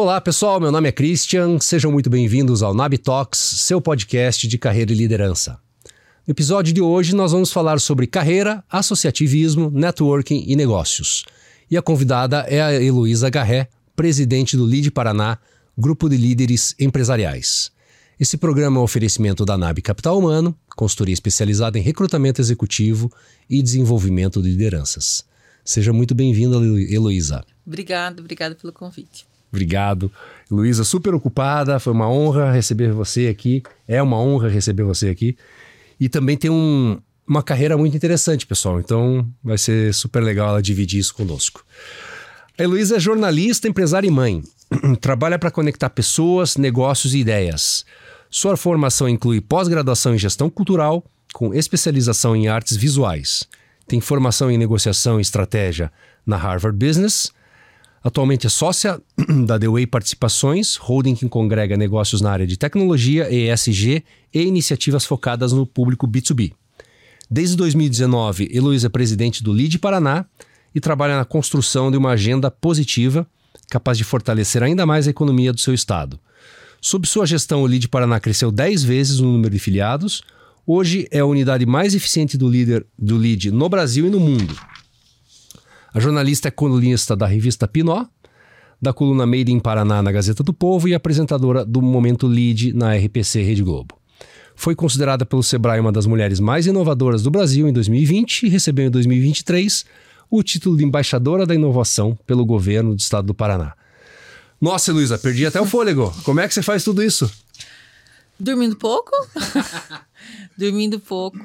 Olá, pessoal. Meu nome é Christian. Sejam muito bem-vindos ao Nab Talks, seu podcast de carreira e liderança. No episódio de hoje, nós vamos falar sobre carreira, associativismo, networking e negócios. E a convidada é a Heloísa Garré, presidente do LID Paraná, Grupo de Líderes Empresariais. Esse programa é um oferecimento da NAB Capital Humano, consultoria especializada em recrutamento executivo e desenvolvimento de lideranças. Seja muito bem-vinda, Heloísa. Obrigado, obrigado pelo convite. Obrigado. Luísa, super ocupada, foi uma honra receber você aqui. É uma honra receber você aqui. E também tem um, uma carreira muito interessante, pessoal. Então vai ser super legal ela dividir isso conosco. A Heloísa é jornalista, empresária e mãe. Trabalha para conectar pessoas, negócios e ideias. Sua formação inclui pós-graduação em gestão cultural, com especialização em artes visuais. Tem formação em negociação e estratégia na Harvard Business. Atualmente é sócia da The Way Participações, holding que congrega negócios na área de tecnologia, ESG e iniciativas focadas no público B2B. Desde 2019, Heloísa é presidente do LID Paraná e trabalha na construção de uma agenda positiva capaz de fortalecer ainda mais a economia do seu estado. Sob sua gestão, o LID Paraná cresceu 10 vezes no número de filiados. Hoje é a unidade mais eficiente do líder do LID no Brasil e no mundo. A jornalista é colunista da revista Pinó, da coluna Made in Paraná na Gazeta do Povo e apresentadora do Momento LID na RPC Rede Globo. Foi considerada pelo Sebrae uma das mulheres mais inovadoras do Brasil em 2020 e recebeu em 2023 o título de embaixadora da inovação pelo governo do estado do Paraná. Nossa, Luísa, perdi até o fôlego. Como é que você faz tudo isso? Dormindo pouco. Dormindo pouco.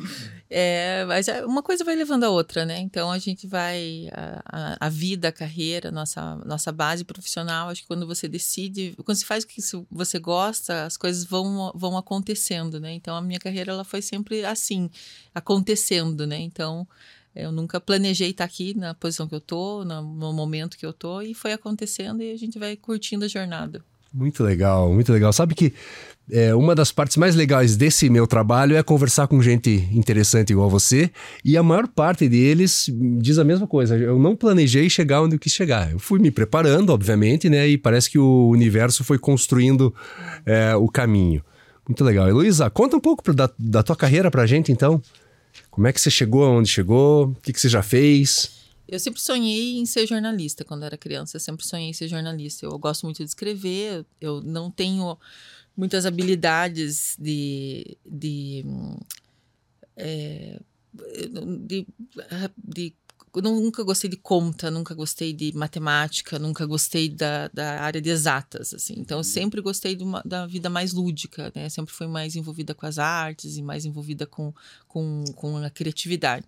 É, mas é, uma coisa vai levando a outra, né? Então a gente vai. A, a, vida, a carreira, nossa, nossa base profissional, acho que quando você decide, quando você faz o que você gosta, as coisas vão, vão acontecendo, né? Então a minha carreira ela foi sempre assim, acontecendo, né? Então eu nunca planejei estar aqui na posição que eu tô, no, momento que eu tô, e foi acontecendo e a gente vai curtindo a jornada. Muito legal, muito legal. Sabe que é, uma das partes mais legais desse meu trabalho é conversar com gente interessante igual você, e a maior parte deles diz a mesma coisa. Eu não planejei chegar onde eu quis chegar. Eu fui me preparando, obviamente, né? E parece que o universo foi construindo é, o caminho. Muito legal. Heloísa, conta um pouco da, da tua carreira pra gente, então. Como é que você chegou aonde chegou? O que, que você já fez? Eu sempre sonhei em ser jornalista quando era criança. Eu sempre sonhei em ser jornalista. Eu gosto muito de escrever. Eu não tenho muitas habilidades de, de, é, de, de nunca gostei de conta, nunca gostei de matemática, nunca gostei da, da área de exatas, assim. Então, eu uhum. sempre gostei uma, da vida mais lúdica, né? Sempre fui mais envolvida com as artes e mais envolvida com, com, com a criatividade.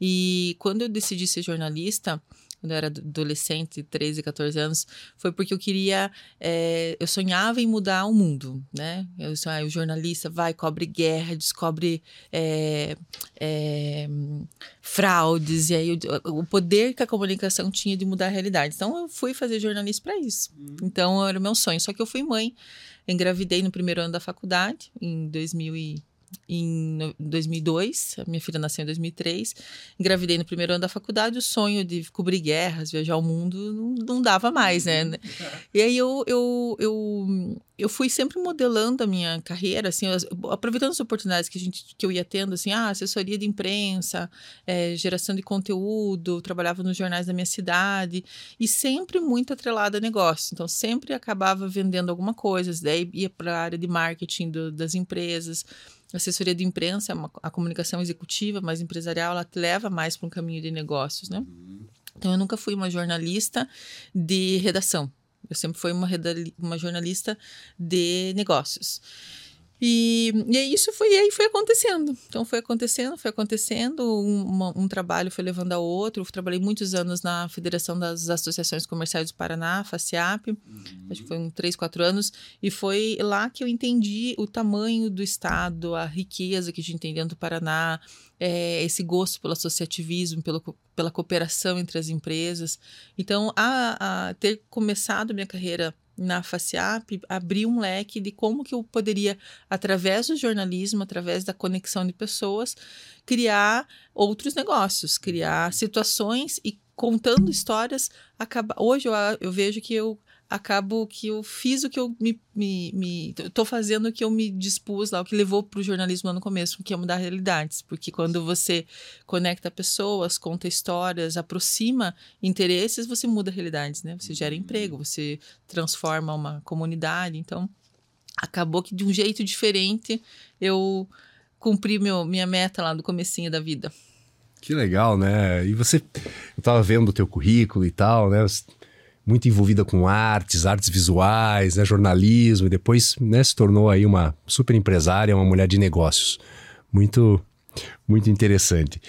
E quando eu decidi ser jornalista, quando eu era adolescente, 13, 14 anos, foi porque eu queria, é, eu sonhava em mudar o mundo, né? Eu, ah, o jornalista vai, cobre guerra, descobre é, é, fraudes, e aí o, o, poder que a comunicação tinha de mudar a realidade. Então eu fui fazer jornalismo para isso. Uhum. Então era o meu sonho. Só que eu fui mãe, engravidei no primeiro ano da faculdade, em 2000 e em 2002, a minha filha nasceu em 2003, engravidei no primeiro ano da faculdade, o sonho de cobrir guerras, viajar o mundo, não, não dava mais, né? Uhum. E aí eu, eu, eu, eu fui sempre modelando a minha carreira, assim, aproveitando as oportunidades que, a gente, que eu ia tendo, assim, ah, assessoria de imprensa, é, geração de conteúdo, trabalhava nos jornais da minha cidade, e sempre muito atrelada a negócio, então sempre acabava vendendo alguma coisa, daí ia para a área de marketing do, das empresas, assessoria de imprensa, a comunicação executiva, mais empresarial, ela te leva mais para um caminho de negócios, né? Uhum. Então, eu nunca fui uma jornalista de redação. Eu sempre fui uma, uma jornalista de negócios. E, e isso foi, aí foi acontecendo. Então foi acontecendo, foi acontecendo, um, um trabalho foi levando a outro. Eu trabalhei muitos anos na Federação das Associações Comerciais do Paraná, FACIAP, uhum. acho que foi uns 3, 4 anos, e foi lá que eu entendi o tamanho do Estado, a riqueza que a gente tem dentro do Paraná, é, esse gosto pelo associativismo, pelo, pela cooperação entre as empresas. Então, a, a ter começado minha carreira na FACIAP abriu um leque de como que eu poderia, através do jornalismo, através da conexão de pessoas, criar outros negócios, criar situações e contando histórias. Acaba... Hoje eu, eu vejo que eu acabo que eu fiz o que eu me, me, me tô fazendo o que eu me dispus lá, o que levou para o jornalismo no começo, que é mudar realidades, porque quando você conecta pessoas, conta histórias, aproxima interesses, você muda realidades, né? Você gera emprego, você transforma uma comunidade, então acabou que de um jeito diferente eu cumpri meu, minha meta lá do comecinho da vida. Que legal, né? E você, eu tava vendo o teu currículo e tal, né? Muito envolvida com artes, artes visuais, né? jornalismo, e depois né, se tornou aí uma super empresária, uma mulher de negócios. Muito, muito interessante.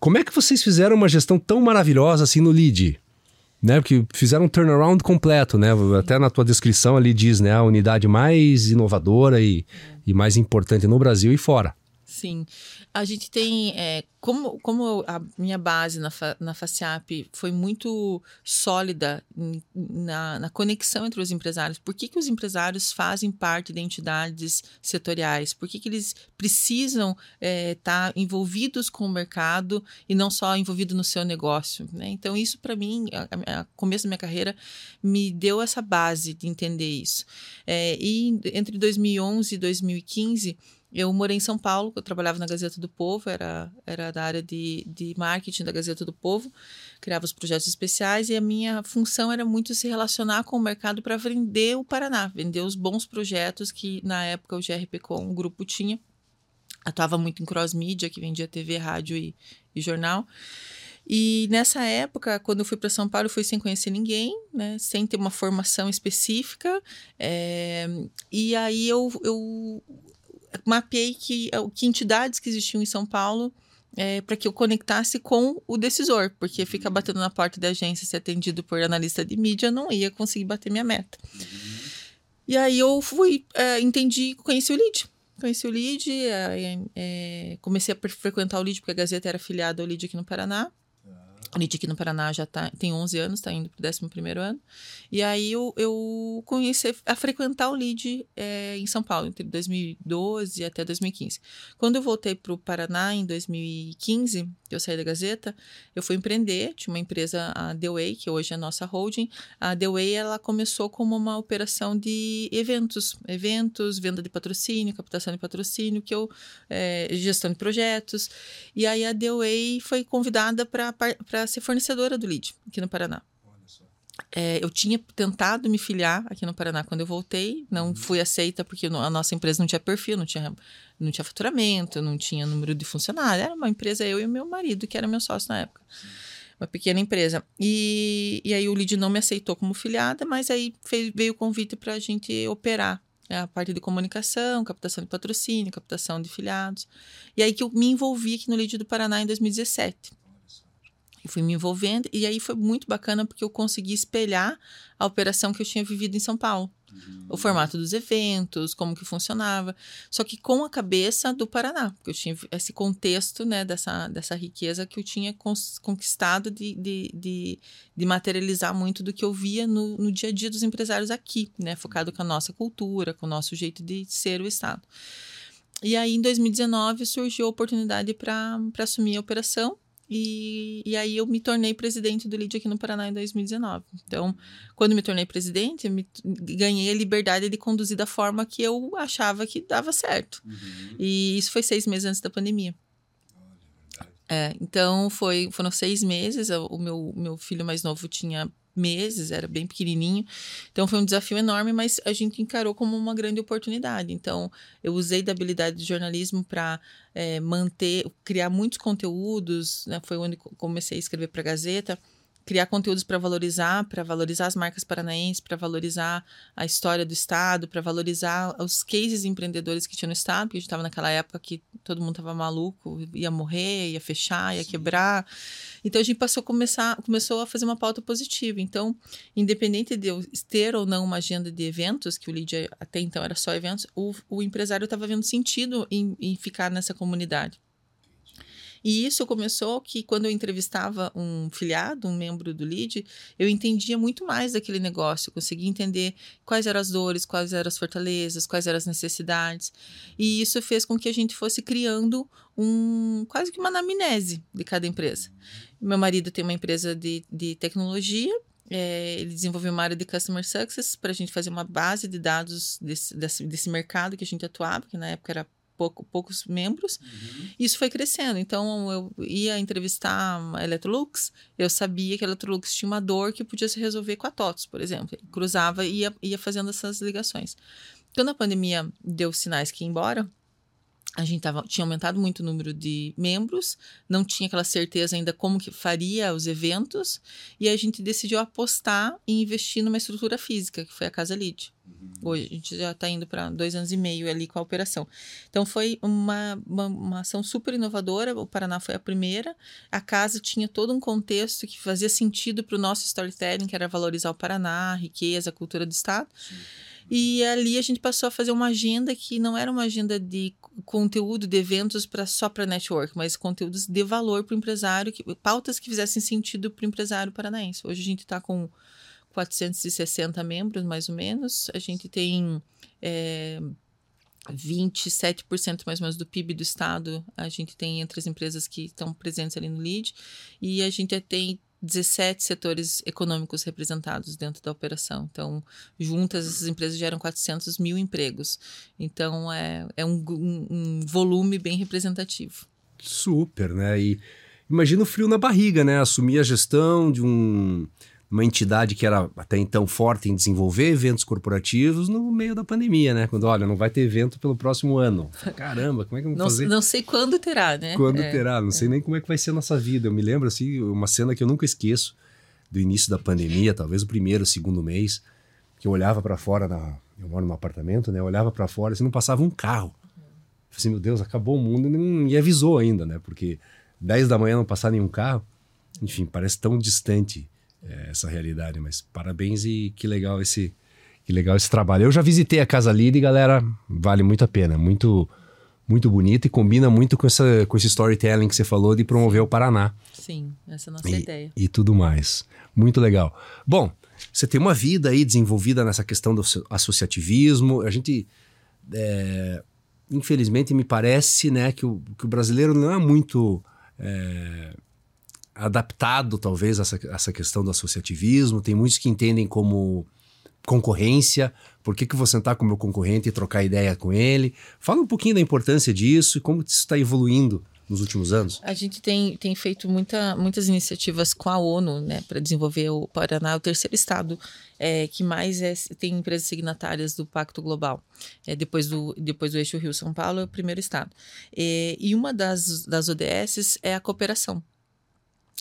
Como é que vocês fizeram uma gestão tão maravilhosa assim no LEAD? Né, porque fizeram um turnaround completo, né? Até na tua descrição ali diz, né? A unidade mais inovadora e, e mais importante no Brasil e fora. Sim. A gente tem. É, como, como a minha base na, fa, na FACIAP foi muito sólida na, na conexão entre os empresários, por que, que os empresários fazem parte de entidades setoriais? Por que, que eles precisam estar é, tá envolvidos com o mercado e não só envolvidos no seu negócio? Né? Então, isso para mim, a, a, começo da minha carreira, me deu essa base de entender isso. É, e entre 2011 e 2015 eu morei em São Paulo, eu trabalhava na Gazeta do Povo, era, era da área de, de marketing da Gazeta do Povo, criava os projetos especiais e a minha função era muito se relacionar com o mercado para vender o Paraná, vender os bons projetos que na época o GRP Com, o grupo tinha. Atuava muito em cross-mídia, que vendia TV, rádio e, e jornal. E nessa época, quando eu fui para São Paulo, eu fui sem conhecer ninguém, né? Sem ter uma formação específica. É... E aí eu, eu mapeei que, que entidades que existiam em São Paulo é, para que eu conectasse com o decisor, porque ficar batendo na porta da agência ser atendido por analista de mídia não ia conseguir bater minha meta. E aí eu fui, é, entendi, conheci o lead. Conheci o lead, é, é, comecei a frequentar o lead, porque a Gazeta era afiliada ao lead aqui no Paraná. A aqui no Paraná já tá, tem 11 anos, está indo para o 11 ano. E aí eu, eu a frequentar o LID é, em São Paulo, entre 2012 até 2015. Quando eu voltei para o Paraná em 2015, eu saí da Gazeta, eu fui empreender, tinha uma empresa, a The Way, que hoje é a nossa holding. A The Way, ela começou como uma operação de eventos, eventos, venda de patrocínio, captação de patrocínio, que eu, é, gestão de projetos. E aí a The Way foi convidada para para ser fornecedora do lead aqui no Paraná. É, eu tinha tentado me filiar aqui no Paraná quando eu voltei, não uhum. fui aceita porque a nossa empresa não tinha perfil, não tinha, não tinha faturamento, não tinha número de funcionários. Era uma empresa, eu e meu marido, que era meu sócio na época. Uma pequena empresa. E, e aí o lead não me aceitou como filiada, mas aí fez, veio o convite para a gente operar a parte de comunicação, captação de patrocínio, captação de filiados. E aí que eu me envolvi aqui no Lead do Paraná em 2017 fui me envolvendo e aí foi muito bacana porque eu consegui espelhar a operação que eu tinha vivido em São Paulo. Uhum. O formato dos eventos, como que funcionava, só que com a cabeça do Paraná, porque eu tinha esse contexto, né, dessa, dessa riqueza que eu tinha conquistado de, de, de, de materializar muito do que eu via no, no dia a dia dos empresários aqui, né, focado com a nossa cultura, com o nosso jeito de ser o Estado. E aí, em 2019, surgiu a oportunidade para assumir a operação e, e aí eu me tornei presidente do LID aqui no Paraná em 2019. Então, quando me tornei presidente, eu me, ganhei a liberdade de conduzir da forma que eu achava que dava certo. Uhum. E isso foi seis meses antes da pandemia. É, então foi, foram seis meses. O meu, meu filho mais novo tinha meses, era bem pequenininho. Então foi um desafio enorme, mas a gente encarou como uma grande oportunidade. Então eu usei da habilidade de jornalismo para é, manter, criar muitos conteúdos. Né? Foi onde comecei a escrever para a Gazeta criar conteúdos para valorizar, para valorizar as marcas paranaenses, para valorizar a história do estado, para valorizar os cases empreendedores que tinha no estado, porque a gente estava naquela época que todo mundo estava maluco, ia morrer, ia fechar, ia Sim. quebrar. Então a gente passou a começar, começou a fazer uma pauta positiva. Então, independente de eu ter ou não uma agenda de eventos, que o lead até então era só eventos, o, o empresário estava vendo sentido em, em ficar nessa comunidade. E isso começou que quando eu entrevistava um filiado, um membro do LEAD, eu entendia muito mais daquele negócio, conseguia entender quais eram as dores, quais eram as fortalezas, quais eram as necessidades. E isso fez com que a gente fosse criando um quase que uma anamnese de cada empresa. Meu marido tem uma empresa de, de tecnologia é, ele desenvolveu uma área de Customer Success para a gente fazer uma base de dados desse, desse, desse mercado que a gente atuava, que na época era pouco, poucos membros. Uhum. Isso foi crescendo. Então, eu ia entrevistar a Electrolux, eu sabia que a Electrolux tinha uma dor que podia se resolver com a TOTS, por exemplo. Cruzava e ia, ia fazendo essas ligações. Quando a pandemia deu sinais que ia embora, a gente tava, tinha aumentado muito o número de membros, não tinha aquela certeza ainda como que faria os eventos, e a gente decidiu apostar e investir numa estrutura física, que foi a Casa Lead. Uhum. Hoje a gente já está indo para dois anos e meio ali com a operação. Então foi uma, uma, uma, ação super inovadora. O Paraná foi a primeira. A casa tinha todo um contexto que fazia sentido para o nosso storytelling, que era valorizar o Paraná, a riqueza, a cultura do Estado. Sim. E ali a gente passou a fazer uma agenda que não era uma agenda de conteúdo de eventos para só para network, mas conteúdos de valor para o empresário, que, pautas que fizessem sentido para o empresário paranaense. Hoje a gente está com 460 membros, mais ou menos. A gente tem é, 27% mais ou menos do PIB do estado. A gente tem entre as empresas que estão presentes ali no LEAD. E a gente tem 17 setores econômicos representados dentro da operação. Então, juntas, essas empresas geram 400 mil empregos. Então, é, é um, um, um volume bem representativo. Super, né? E imagina o frio na barriga, né? Assumir a gestão de um uma entidade que era até então forte em desenvolver eventos corporativos no meio da pandemia, né? Quando, olha, não vai ter evento pelo próximo ano. Caramba, como é que vamos não, fazer? Não sei quando terá, né? Quando é, terá, não é. sei nem como é que vai ser a nossa vida. Eu me lembro, assim, uma cena que eu nunca esqueço do início da pandemia, talvez o primeiro, o segundo mês, que eu olhava para fora, na, eu moro num apartamento, né? Eu olhava para fora, assim, não passava um carro. Eu falei assim, meu Deus, acabou o mundo e, e avisou ainda, né? Porque 10 da manhã não passar nenhum carro, enfim, parece tão distante é, essa realidade. Mas parabéns e que legal esse que legal esse trabalho. Eu já visitei a Casa Lida e galera, vale muito a pena, muito muito bonita e combina muito com essa com esse storytelling que você falou de promover o Paraná. Sim, essa é a nossa e, ideia. E tudo mais. Muito legal. Bom, você tem uma vida aí desenvolvida nessa questão do associativismo. A gente é, infelizmente me parece, né, que o, que o brasileiro não é muito é, adaptado, talvez, essa, essa questão do associativismo. Tem muitos que entendem como concorrência. Por que, que vou sentar com o meu concorrente e trocar ideia com ele? Fala um pouquinho da importância disso e como isso está evoluindo nos últimos anos? A gente tem, tem feito muita, muitas iniciativas com a ONU né, para desenvolver o Paraná, o terceiro estado é, que mais é, tem empresas signatárias do Pacto Global. É, depois, do, depois do eixo Rio-São Paulo, é o primeiro estado. É, e uma das, das ODSs é a cooperação.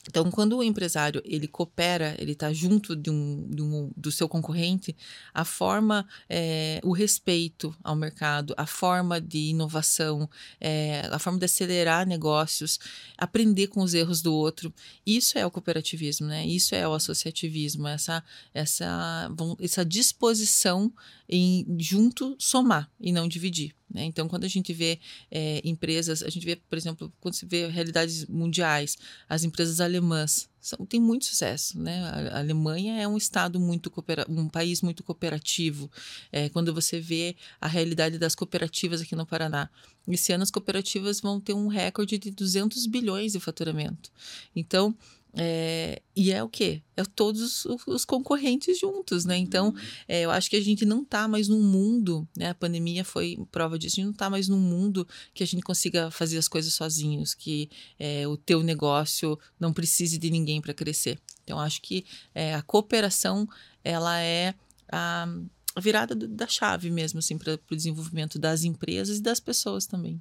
Então, quando o empresário ele coopera, ele está junto de um, de um, do seu concorrente, a forma, é, o respeito ao mercado, a forma de inovação, é, a forma de acelerar negócios, aprender com os erros do outro, isso é o cooperativismo, né? Isso é o associativismo, essa, essa, essa disposição em junto somar e não dividir. Né? Então, quando a gente vê é, empresas, a gente vê, por exemplo, quando se vê realidades mundiais, as empresas alemãs são, têm muito sucesso. Né? A, Alemanha é um estado muito um país muito cooperativo. É, quando você vê a realidade das cooperativas aqui no Paraná, esse ano as cooperativas vão ter um recorde de 200 bilhões de faturamento. Então, é, e é o quê? É todos os, concorrentes juntos, né? Então, uhum. é, eu acho que a gente não está mais num mundo, né? A pandemia foi prova disso, a gente não está mais num mundo que a gente consiga fazer as coisas sozinhos, que é, o teu negócio não precise de ninguém para crescer. Então, acho que é, a cooperação, ela é a, a virada do, da chave mesmo, assim, para o desenvolvimento das empresas e das pessoas também.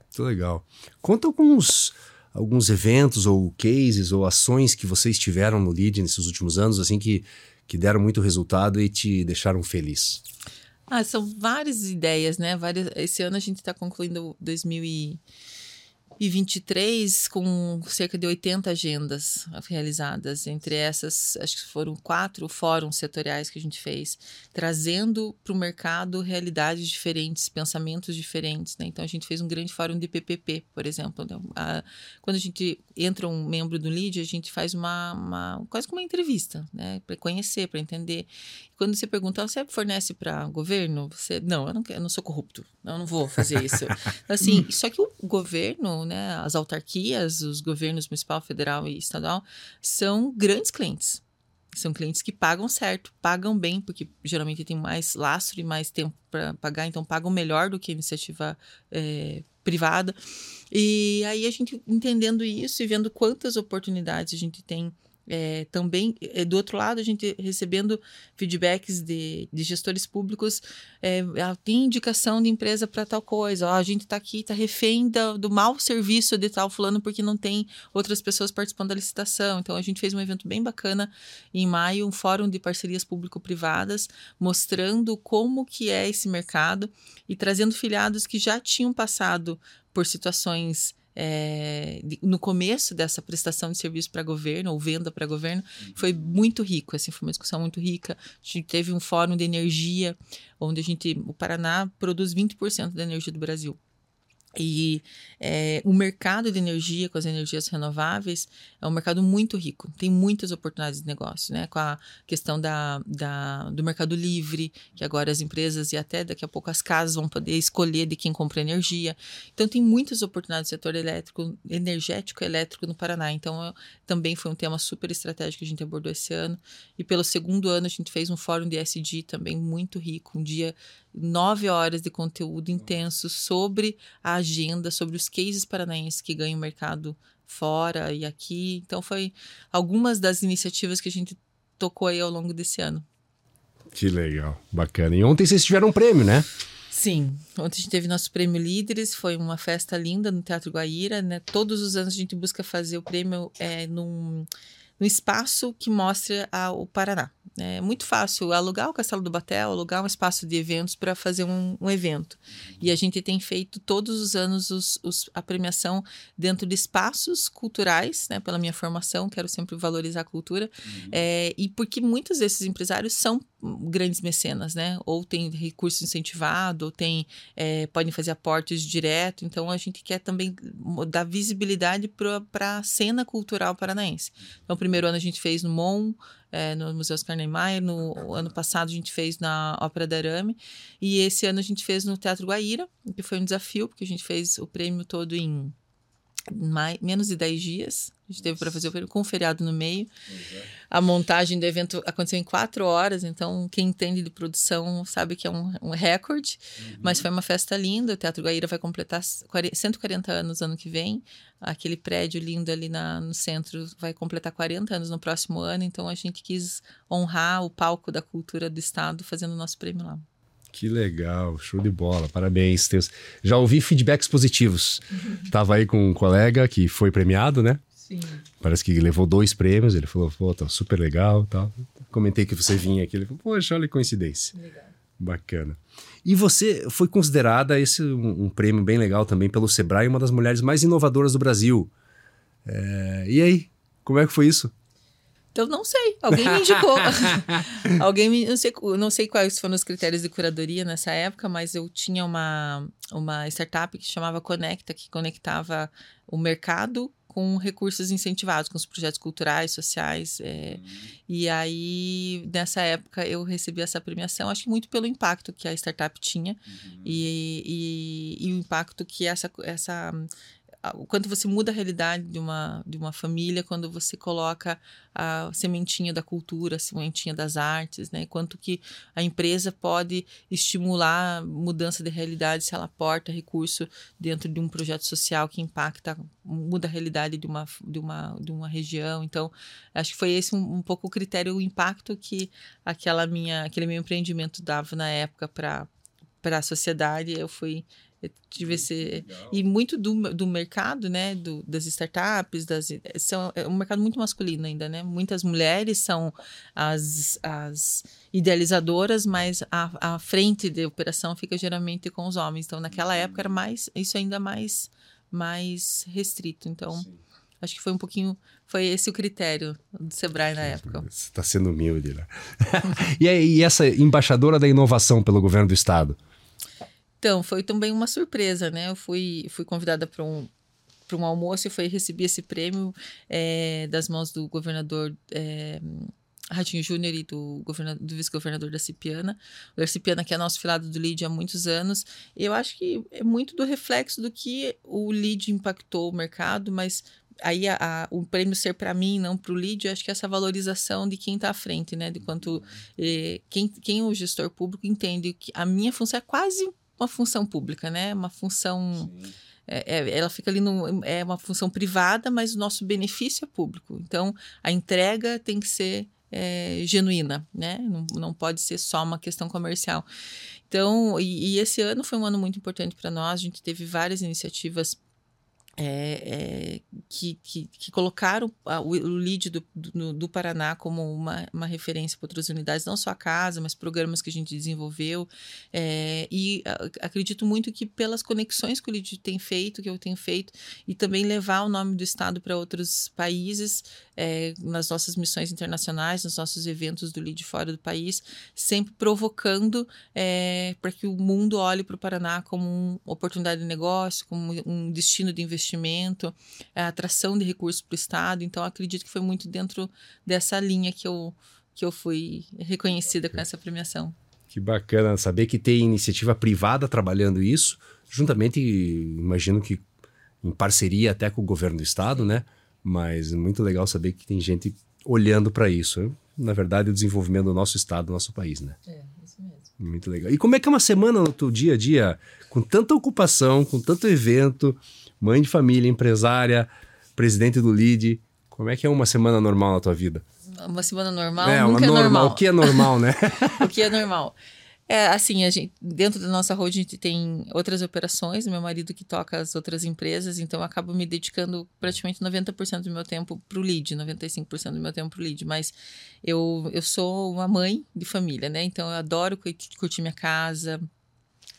Muito legal. Conta alguns alguns eventos ou cases ou ações que vocês tiveram no lead nesses últimos anos, assim, que, que deram muito resultado e te deixaram feliz? Ah, são várias ideias, né? Várias... Esse ano a gente está concluindo 2020 2023 com cerca de 80 agendas realizadas. Entre essas, acho que foram quatro fóruns setoriais que a gente fez, trazendo para o mercado realidades diferentes, pensamentos diferentes. Né? Então, a gente fez um grande fórum de PPP, por exemplo. Né? A, quando a gente entra um membro do lead, a gente faz uma, uma quase como uma entrevista, né? para conhecer, para entender. Quando você pergunta, ah, você fornece para o governo? Você, não, eu não, eu não sou corrupto, eu não vou fazer isso. assim, só que o governo, né, né, as autarquias, os governos municipal, federal e estadual, são grandes clientes. São clientes que pagam certo, pagam bem, porque geralmente tem mais lastro e mais tempo para pagar, então pagam melhor do que a iniciativa é, privada. E aí a gente entendendo isso e vendo quantas oportunidades a gente tem é, também, é, do outro lado, a gente recebendo feedbacks de, de gestores públicos, é, tem indicação de empresa para tal coisa, ó, a gente está aqui, está refém do, do mau serviço de tal fulano porque não tem outras pessoas participando da licitação. Então, a gente fez um evento bem bacana em maio, um fórum de parcerias público-privadas, mostrando como que é esse mercado e trazendo filiados que já tinham passado por situações é, no começo dessa prestação de serviço para governo ou venda para governo uhum. foi muito rico assim foi uma discussão muito rica a gente teve um fórum de energia onde a gente o Paraná produz 20% da energia do Brasil e é, o mercado de energia com as energias renováveis é um mercado muito rico, tem muitas oportunidades de negócio, né? Com a questão da, da, do mercado livre, que agora as empresas e até daqui a pouco as casas vão poder escolher de quem compra energia. Então, tem muitas oportunidades no setor elétrico, energético elétrico no Paraná. Então, também foi um tema super estratégico que a gente abordou esse ano. E pelo segundo ano, a gente fez um fórum de SD também muito rico, um dia nove horas de conteúdo intenso sobre a agenda, sobre os cases paranaenses que ganham mercado fora e aqui. Então, foi algumas das iniciativas que a gente tocou aí ao longo desse ano. Que legal, bacana. E ontem vocês tiveram um prêmio, né? Sim, ontem a gente teve nosso prêmio Líderes, foi uma festa linda no Teatro Guaíra, né? Todos os anos a gente busca fazer o prêmio é, num, num espaço que mostre a, o Paraná. É muito fácil alugar o Castelo do Batel, alugar um espaço de eventos para fazer um, um, evento. E a gente tem feito todos os anos os, os, a premiação dentro de espaços culturais, né? Pela minha formação, quero sempre valorizar a cultura. Uhum. É, e porque muitos desses empresários são grandes mecenas, né? Ou tem recurso incentivado, ou tem, é, podem fazer aportes direto. Então a gente quer também dar visibilidade para a cena cultural paranaense. Então, o primeiro ano a gente fez no MON, é, no Museu Oscar Niemeyer, no ano passado a gente fez na Ópera da Arame, e esse ano a gente fez no Teatro Guaíra, que foi um desafio, porque a gente fez o prêmio todo em mais, menos de 10 dias. A gente teve para fazer o prêmio com um feriado no meio. É. A montagem do evento aconteceu em quatro horas, então quem entende de produção sabe que é um, um recorde. Uhum. Mas foi uma festa linda. O Teatro Guaíra vai completar 140 anos ano que vem. Aquele prédio lindo ali na, no centro vai completar 40 anos no próximo ano. Então a gente quis honrar o palco da cultura do Estado fazendo o nosso prêmio lá. Que legal, show de bola, parabéns, Teus. Já ouvi feedbacks positivos. Tava aí com um colega que foi premiado, né? Sim. Parece que levou dois prêmios, ele falou, pô, tá super legal tal. Comentei que você vinha aqui, ele falou, poxa, olha que coincidência. Legal. Bacana. E você foi considerada esse um, um, prêmio bem legal também pelo Sebrae, uma das mulheres mais inovadoras do Brasil. É, e aí, como é que foi isso? Então, não sei. Alguém me indicou. Alguém me. Não sei, não sei quais foram os critérios de curadoria nessa época, mas eu tinha uma, uma startup que chamava Conecta, que conectava o mercado com recursos incentivados, com os projetos culturais, sociais. É, uhum. E aí, nessa época, eu recebi essa premiação, acho que muito pelo impacto que a startup tinha uhum. e, e, e, o impacto que essa, essa o quanto você muda a realidade de uma, de uma família quando você coloca a sementinha da cultura, a sementinha das artes, né? Quanto que a empresa pode estimular mudança de realidade se ela aporta recurso dentro de um projeto social que impacta, muda a realidade de uma, de uma, de uma região. Então, acho que foi esse um, um pouco o critério, o impacto que aquela minha, aquele meu empreendimento dava na época para para a sociedade. Eu fui eu tive esse. E muito do, do mercado, né? Do, das startups, das, são, é um mercado muito masculino ainda, né? Muitas mulheres são as, as idealizadoras, mas a, a frente de operação fica geralmente com os homens. Então, naquela época era mais. Isso ainda mais, mais restrito. Então. Sim. Acho que foi um pouquinho. Foi esse o critério do Sebrae na época. Você está sendo humilde, né? e, e essa embaixadora da inovação pelo governo do Estado? Então, foi também uma surpresa, né? Eu fui, fui convidada para um, para um almoço e foi receber esse prêmio é, das mãos do governador é, Ratinho Júnior e do, do vice-governador da Cipiana. O da Cipiana, que é nosso filado do LID há muitos anos. Eu acho que é muito do reflexo do que o LID impactou o mercado, mas aí a, a, o prêmio ser para mim, não para o lead, eu acho que é essa valorização de quem está à frente, né? De quanto eh, quem, quem o gestor público entende que a minha função é quase uma função pública, né? Uma função. É, é, ela fica ali no. É uma função privada, mas o nosso benefício é público. Então, a entrega tem que ser é, genuína, né? Não, não pode ser só uma questão comercial. Então, e, e esse ano foi um ano muito importante para nós. A gente teve várias iniciativas é, é, que, que, que, colocaram o, o lead do, do, do, Paraná como uma, uma referência para outras unidades, não só a casa, mas programas que a gente desenvolveu. É, e a, acredito muito que pelas conexões que o lead tem feito, que eu tenho feito, e também levar o nome do Estado para outros países, é, nas nossas missões internacionais, nos nossos eventos do lead fora do país, sempre provocando é, para que o mundo olhe para o Paraná como uma oportunidade de negócio, como um destino de investimento a atração de recursos para o Estado. Então, acredito que foi muito dentro dessa linha que eu, que eu fui reconhecida com essa premiação. Que bacana saber que tem iniciativa privada trabalhando isso, juntamente, imagino que em parceria até com o governo do estado, né? Mas muito legal saber que tem gente olhando para isso. Na verdade, o desenvolvimento do nosso estado, do nosso país, né? É, isso mesmo. Muito legal. E como é que é uma semana no teu dia a dia, com tanta ocupação, com tanto evento, mãe de família, empresária, presidente do LID. Como é que é uma semana normal na tua vida? Uma semana normal é, nunca é normal, é normal. O que é normal, né? o que é normal? É, assim, a gente, dentro da nossa road a gente tem outras operações, meu marido que toca as outras empresas, então eu acabo me dedicando praticamente 90% do meu tempo para o lead, 95% do meu tempo para o lead, mas eu, eu sou uma mãe de família, né? Então eu adoro curtir minha casa,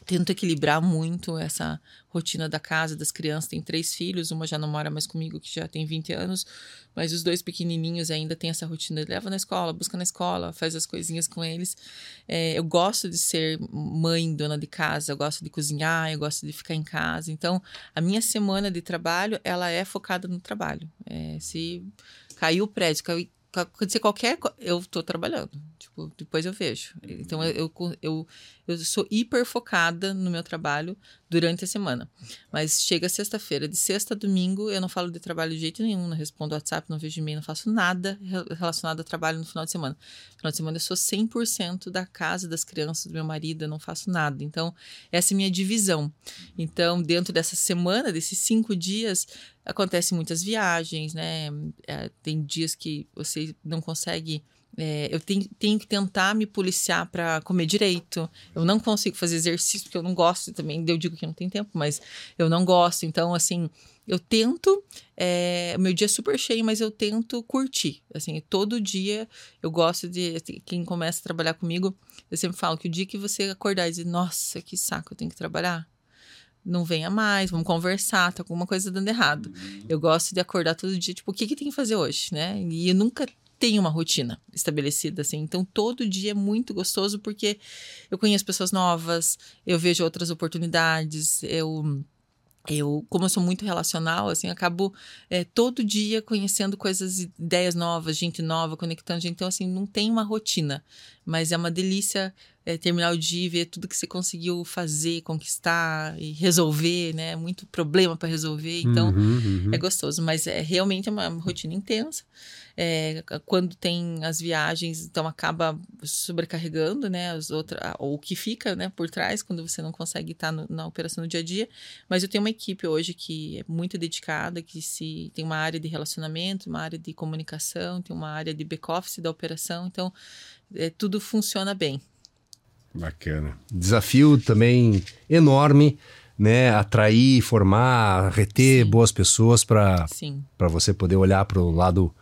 tento equilibrar muito essa rotina da casa, das crianças. Tem três filhos, uma já não mora mais comigo, que já tem 20 anos, mas os dois pequenininhos ainda têm essa rotina. Leva na escola, busca na escola, faz as coisinhas com eles. É, eu gosto de ser mãe, dona de casa, eu gosto de cozinhar, eu gosto de ficar em casa. Então, a minha semana de trabalho, ela é focada no trabalho. É, se caiu o prédio, caiu acontecer qualquer eu tô trabalhando. Tipo, depois eu vejo. Então eu, eu, eu sou hiper focada no meu trabalho durante a semana. Mas chega sexta-feira, de sexta a domingo, eu não falo de trabalho de jeito nenhum, não respondo WhatsApp, não vejo e-mail, não faço nada relacionado a trabalho no final de semana. No final de semana eu sou 100% da casa, das crianças, do meu marido, eu não faço nada. Então, essa é a minha divisão. Então, dentro dessa semana, desses cinco dias, acontecem muitas viagens, né? É, tem dias que você não consegue. É, eu tenho, tenho, que tentar me policiar para comer direito. Eu não consigo fazer exercício porque eu não gosto também. Eu digo que não tem tempo, mas eu não gosto. Então, assim, eu tento. É, meu dia é super cheio, mas eu tento curtir. Assim, todo dia eu gosto de. Assim, quem começa a trabalhar comigo, eu sempre falo que o dia que você acordar e dizer, nossa, que saco, eu tenho que trabalhar não venha mais, vamos conversar, tá alguma coisa dando errado. Uhum. Eu gosto de acordar todo dia, tipo, o que que tem que fazer hoje, né? E eu nunca tenho uma rotina estabelecida, assim. Então, todo dia é muito gostoso porque eu conheço pessoas novas, eu vejo outras oportunidades, eu eu, como eu sou muito relacional, assim, acabo é, todo dia conhecendo coisas, ideias novas, gente nova, conectando gente. Então, assim, não tem uma rotina, mas é uma delícia é, terminar o dia e ver tudo que você conseguiu fazer, conquistar e resolver, né? Muito problema para resolver, então uhum, uhum. é gostoso, mas é realmente é uma rotina intensa. É, quando tem as viagens, então acaba sobrecarregando, né? As outras, ou o que fica, né? Por trás, quando você não consegue estar no, na operação no dia a dia. Mas eu tenho uma equipe hoje que é muito dedicada, que se tem uma área de relacionamento, uma área de comunicação, tem uma área de back office da operação, então é, tudo funciona bem. Bacana. Desafio também enorme, né? Atrair, formar, reter Sim. boas pessoas para você poder olhar para o lado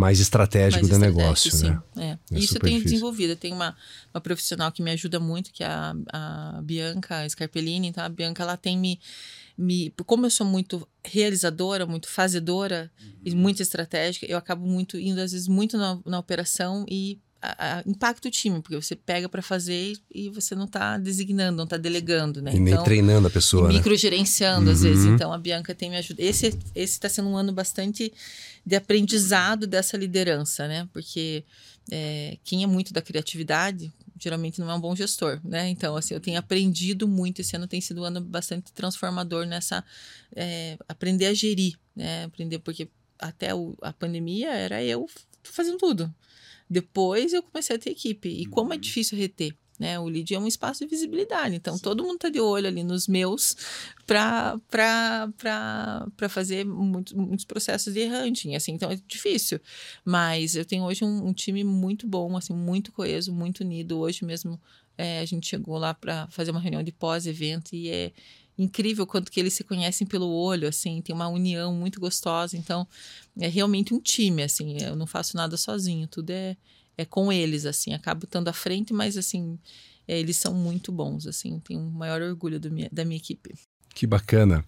mais estratégico mais do estratégico, negócio, sim. né? É. É Isso eu tenho difícil. desenvolvido. Tem uma, uma profissional que me ajuda muito, que é a, a Bianca Scarpellini. Então, a Bianca, ela tem me, me... Como eu sou muito realizadora, muito fazedora uhum. e muito estratégica, eu acabo muito indo, às vezes, muito na, na operação e a, a, impacta o time, porque você pega para fazer e você não está designando, não está delegando, né? E nem então, treinando a pessoa. Né? Microgerenciando, uhum. às vezes. Uhum. Então a Bianca tem me ajudado. Esse está sendo um ano bastante de aprendizado dessa liderança, né? Porque é, quem é muito da criatividade geralmente não é um bom gestor, né? Então, assim, eu tenho aprendido muito. Esse ano tem sido um ano bastante transformador nessa. É, aprender a gerir, né? Aprender, porque até o, a pandemia era eu fazendo tudo. Depois eu comecei a ter equipe. E como é uhum. difícil reter. Né? O lead é um espaço de visibilidade, então Sim. todo mundo está de olho ali nos meus para fazer muito, muitos processos de hunting, assim, então é difícil. Mas eu tenho hoje um, um time muito bom, assim, muito coeso, muito unido. Hoje mesmo é, a gente chegou lá para fazer uma reunião de pós-evento e é incrível quanto que eles se conhecem pelo olho, assim, tem uma união muito gostosa. Então, é realmente um time, assim, eu não faço nada sozinho, tudo é é com eles, assim, acabo estando à frente, mas assim, é, eles são muito bons, assim, tenho o maior orgulho minha, da minha equipe. Que bacana.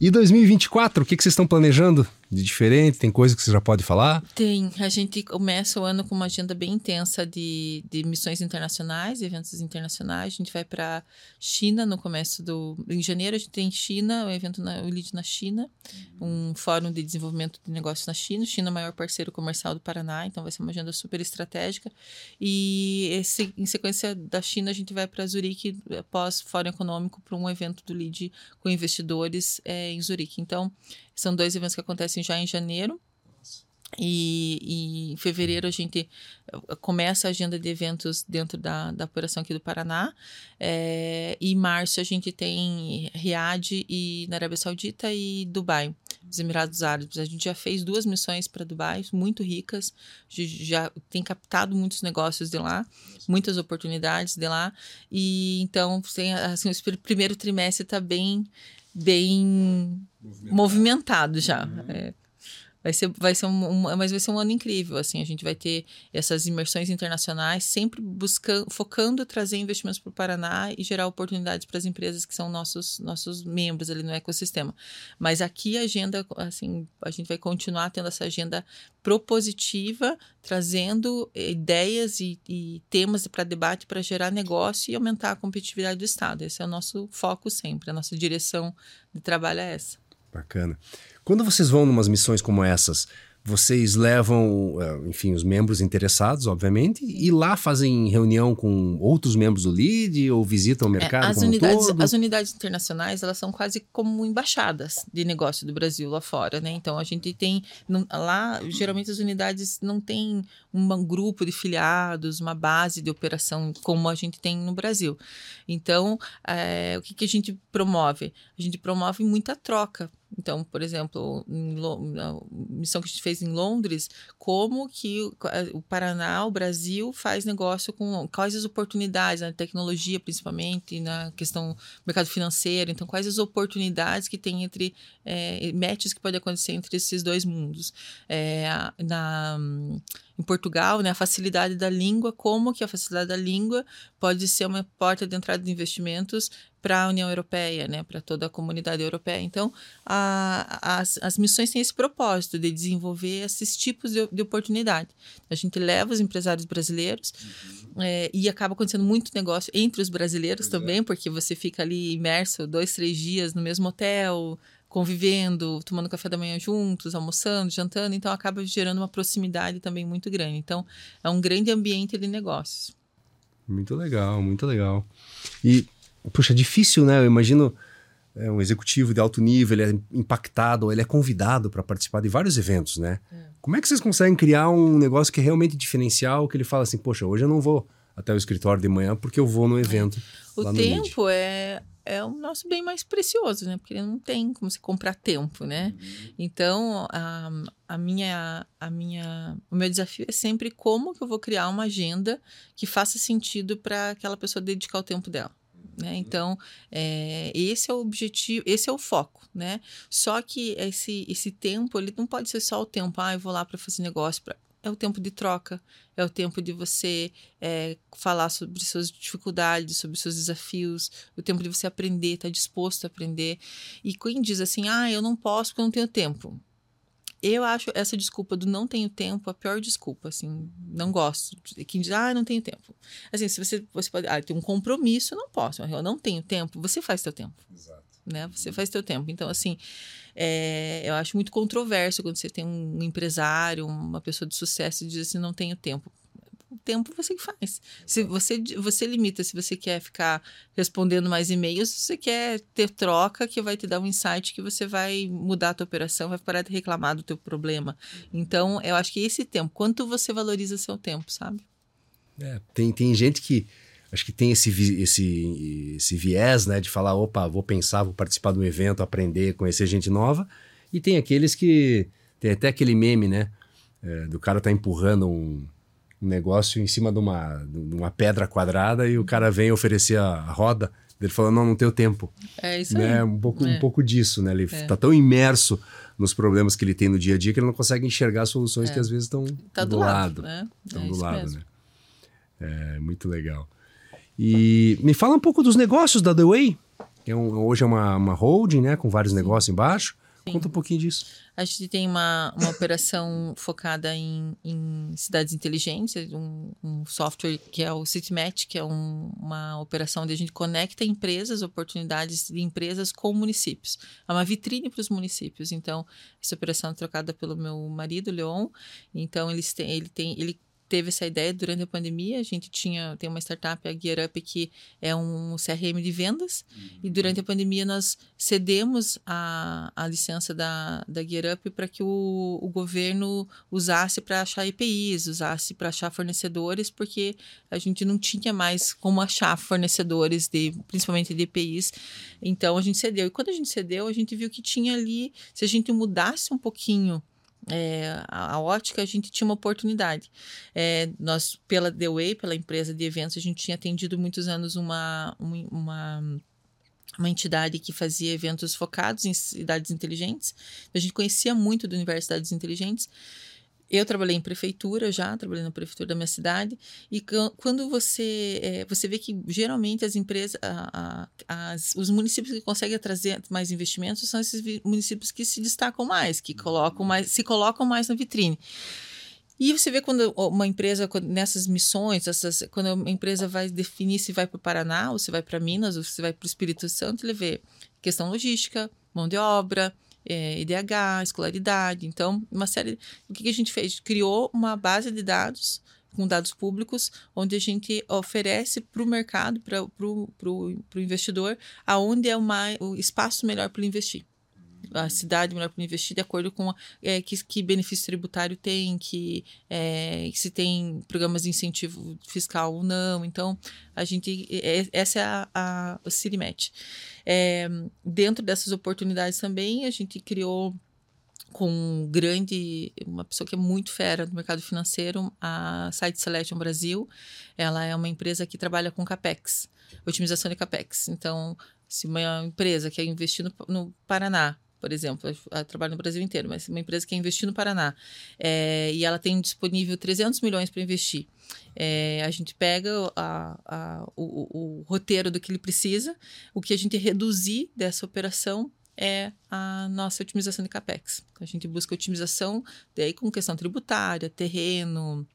E 2024, o que, que vocês estão planejando de diferente? Tem coisa que você já pode falar? Tem. A gente começa o ano com uma agenda bem intensa de, de missões internacionais, eventos internacionais. A gente vai para China no começo do. Em janeiro, a gente tem China, o evento na, o LEAD na China, um fórum de desenvolvimento de negócios na China. China é o maior parceiro comercial do Paraná, então vai ser uma agenda super estratégica. E esse, em sequência da China, a gente vai para Zurique, após Fórum Econômico, para um evento do LEAD com investidores é, em Zurique. Então, são dois eventos que acontecem já em janeiro. E, e, em fevereiro a gente eh, começa a agenda de eventos dentro da, da operação aqui do Paraná. É, e em março a gente tem Riad e na Arábia Saudita e Dubai, os Emirados Árabes. A gente já fez duas missões para Dubai, muito ricas, já tem captado muitos negócios de lá, muitas oportunidades de lá. E então tem, assim, o primeiro trimestre está bem bem movimentado, movimentado já. Uhum. É, vai ser, vai ser um, um, mas vai ser um ano incrível, assim, a gente vai ter essas imersões internacionais, sempre buscando, focando trazer investimentos para o Paraná e gerar oportunidades para as empresas que são nossos, nossos membros ali no ecossistema. Mas aqui a agenda, assim, a gente vai continuar tendo essa agenda propositiva, trazendo ideias e, e temas para debate para gerar negócio e aumentar a competitividade do Estado. Esse é o nosso foco sempre, a nossa direção de trabalho é essa. Bacana. Quando vocês vão numas missões como essas, vocês levam, eh, enfim, os membros interessados, obviamente, e lá fazem reunião com outros membros do LEAD ou visitam o é, mercado é, as unidades, As unidades internacionais, elas são quase como embaixadas de negócio do Brasil lá fora, né? Então, a gente tem... Lá, geralmente, as unidades não têm um grupo de filiados, uma base de operação como a gente tem no Brasil. Então, é, o que, que a gente promove? A gente promove muita troca então, por exemplo, na missão que a gente fez em Londres, como que o Paraná, o Brasil, faz negócio com quais as oportunidades na tecnologia, principalmente, na questão do mercado financeiro. Então, quais as oportunidades que tem entre é, matches que pode acontecer entre esses dois mundos. É, na em Portugal, né, a facilidade da língua, como que a facilidade da língua pode ser uma porta de entrada de investimentos para a União Europeia, né, para toda a comunidade europeia. Então, a, as, as missões têm esse propósito de desenvolver esses tipos de, de oportunidade. A gente leva os empresários brasileiros uhum. é, e acaba acontecendo muito negócio entre os brasileiros também, porque você fica ali imerso dois, três dias no mesmo hotel, convivendo, tomando café da manhã juntos, almoçando, jantando, então acaba gerando uma proximidade também muito grande. Então, é um grande ambiente de negócios. Muito legal, muito legal. E, puxa, é difícil, né? Eu imagino é, um executivo de alto nível, ele é impactado, ele é convidado para participar de vários eventos, né? É. Como é que vocês conseguem criar um negócio que é realmente diferencial, que ele fala assim, poxa, hoje eu não vou até o escritório de manhã porque eu vou no evento. É. O tempo é é o nosso bem mais precioso, né? Porque não tem como se comprar tempo, né? Uhum. Então, a, a minha, a minha, o meu desafio é sempre como que eu vou criar uma agenda que faça sentido para aquela pessoa dedicar o tempo dela. Né? Uhum. Então, é, esse é o objetivo, esse é o foco, né? Só que esse, esse tempo, ele não pode ser só o tempo, ah, eu vou lá para fazer negócio, pra é o tempo de troca, é o tempo de você é, falar sobre suas dificuldades, sobre seus desafios, o tempo de você aprender, estar tá disposto a aprender. E quem diz assim, ah, eu não posso porque eu não tenho tempo. Eu acho essa desculpa do não tenho tempo a pior desculpa, assim, não gosto. Quem diz, ah, não tenho tempo. Assim, se você, você pode, ah, tem um compromisso, eu não posso, eu não tenho tempo, você faz seu tempo. Exato. Né? Você faz seu tempo. Então, assim, é, eu acho muito controverso quando você tem um empresário, uma pessoa de sucesso e diz assim, não tenho tempo. Tempo você que faz. Se você, você limita, se você quer ficar respondendo mais e-mails, se você quer ter troca que vai te dar um insight que você vai mudar a tua operação, vai parar de reclamar do teu problema. Então, eu acho que esse tempo, quanto você valoriza seu tempo, sabe? É, tem, tem gente que acho que tem esse, esse, esse viés, né, de falar, opa, vou pensar, vou participar de um evento, aprender, conhecer gente nova. E tem aqueles que tem até aquele meme, né, é, do cara tá empurrando um, um, negócio em cima de uma, de uma pedra quadrada e o cara vem oferecer a, roda. Ele falou, não, não tenho tempo. É isso né? aí. Um pouco, É. um pouco disso, né? Ele É. tá tão imerso nos problemas que ele tem no dia a dia que ele não consegue enxergar soluções É. que às vezes estão Tá do, lado, né? Estão é do lado, mesmo. né? É muito legal. E me fala um pouco dos negócios da The Way. que é um- hoje é uma, uma holding, né? Com vários negócios embaixo. Sim. Conta um pouquinho disso. A gente tem uma, uma operação focada em, em cidades inteligentes, um, um software que é o CityMatch, que é um- uma operação onde a gente conecta empresas, oportunidades de empresas com municípios. É uma vitrine para os municípios. Então, essa operação é trocada pelo meu marido, Leon. Então, eles têm, ele tem, ele teve essa ideia durante a pandemia. A gente tinha tem uma startup, a Gear Up, que é um CRM de vendas. E durante a pandemia nós cedemos a, a licença da, da Gear Up para que o, o governo usasse para achar EPIs, usasse para achar fornecedores, porque a gente não tinha mais como achar fornecedores, de, principalmente de EPIs. Então a gente cedeu. E quando a gente cedeu, a gente viu que tinha ali, se a gente mudasse um pouquinho é, a, a ótica, a gente tinha uma oportunidade. É, nós, pela The Way, pela empresa de eventos, a gente tinha atendido muitos anos uma, um- uma, uma entidade que fazia eventos focados em cidades inteligentes. A gente conhecia muito do universo de cidades inteligentes. Eu trabalhei em prefeitura já, trabalhei na prefeitura da minha cidade, e quan- quando você é, você vê que geralmente as empresas, a- a- as- os municípios que conseguem trazer mais investimentos são esses municípios que se destacam mais, que colocam mais, se colocam mais na vitrine. E você vê quando uma empresa, nessas missões, essas, quando uma empresa vai definir se vai para o Paraná, ou se vai para Minas, ou se vai para o Espírito Santo, ele vê questão logística, mão de obra, eh, IDH, escolaridade. Então, uma série. O que, que a gente fez? Criou uma base de dados com dados públicos, onde a gente oferece para o mercado, para o investidor, aonde é o, mais, o espaço melhor para investir a cidade melhor para investir de acordo com é, que, que benefício tributário tem, que é, se tem programas de incentivo fiscal ou não. Então, a gente é, essa é a, a, CityMatch. É, dentro dessas oportunidades também, a gente criou com um grande, uma pessoa que é muito fera no mercado financeiro, a Site Selection Brasil. Ela é uma empresa que trabalha com CAPEX, otimização de CAPEX. Então, se uma empresa quer investir no, no Paraná, por exemplo, eu trabalho no Brasil inteiro, mas uma empresa quer investir no Paraná é, e ela tem disponível 300 milhões para investir. É, a gente pega a, a, o, o, roteiro do que ele precisa, o que a gente reduzir dessa operação é a nossa otimização de capex. A gente busca otimização daí com questão tributária, terreno,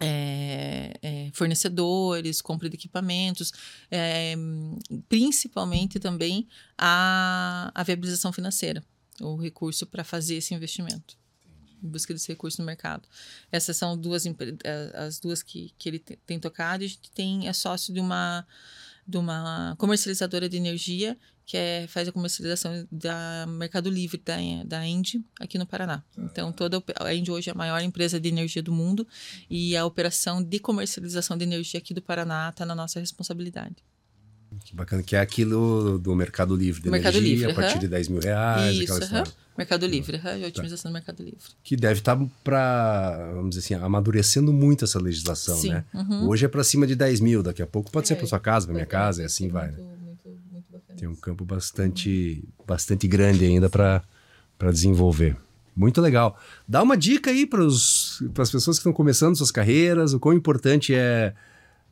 é, é, fornecedores, compra de equipamentos, é, principalmente também a, a viabilização financeira, o recurso para fazer esse investimento, em busca desse recurso no mercado. Essas são duas as duas que, que ele tem tocado. E a gente tem é sócio de uma de uma comercializadora de energia que é, faz a comercialização da Mercado Livre da, da Engie aqui no Paraná. Então, toda a Engie hoje é a maior empresa de energia do mundo e a operação de comercialização de energia aqui do Paraná está na nossa responsabilidade. Que bacana, que é aquilo do Mercado Livre de Mercado energia, Livre, a partir uhum. de 10 mil reais. Isso, uhum. Mercado Livre, uhum, a otimização do Mercado Livre. Que deve estar para, vamos dizer assim, amadurecendo muito essa legislação, Sim, né? uhum. Hoje é para cima de 10 mil, daqui a pouco pode ser para sua casa, para minha casa, e assim muito, vai. Né? Tem um campo bastante, bastante grande ainda para desenvolver. Muito legal. Dá uma dica aí para as pessoas que estão começando suas carreiras, o quão importante é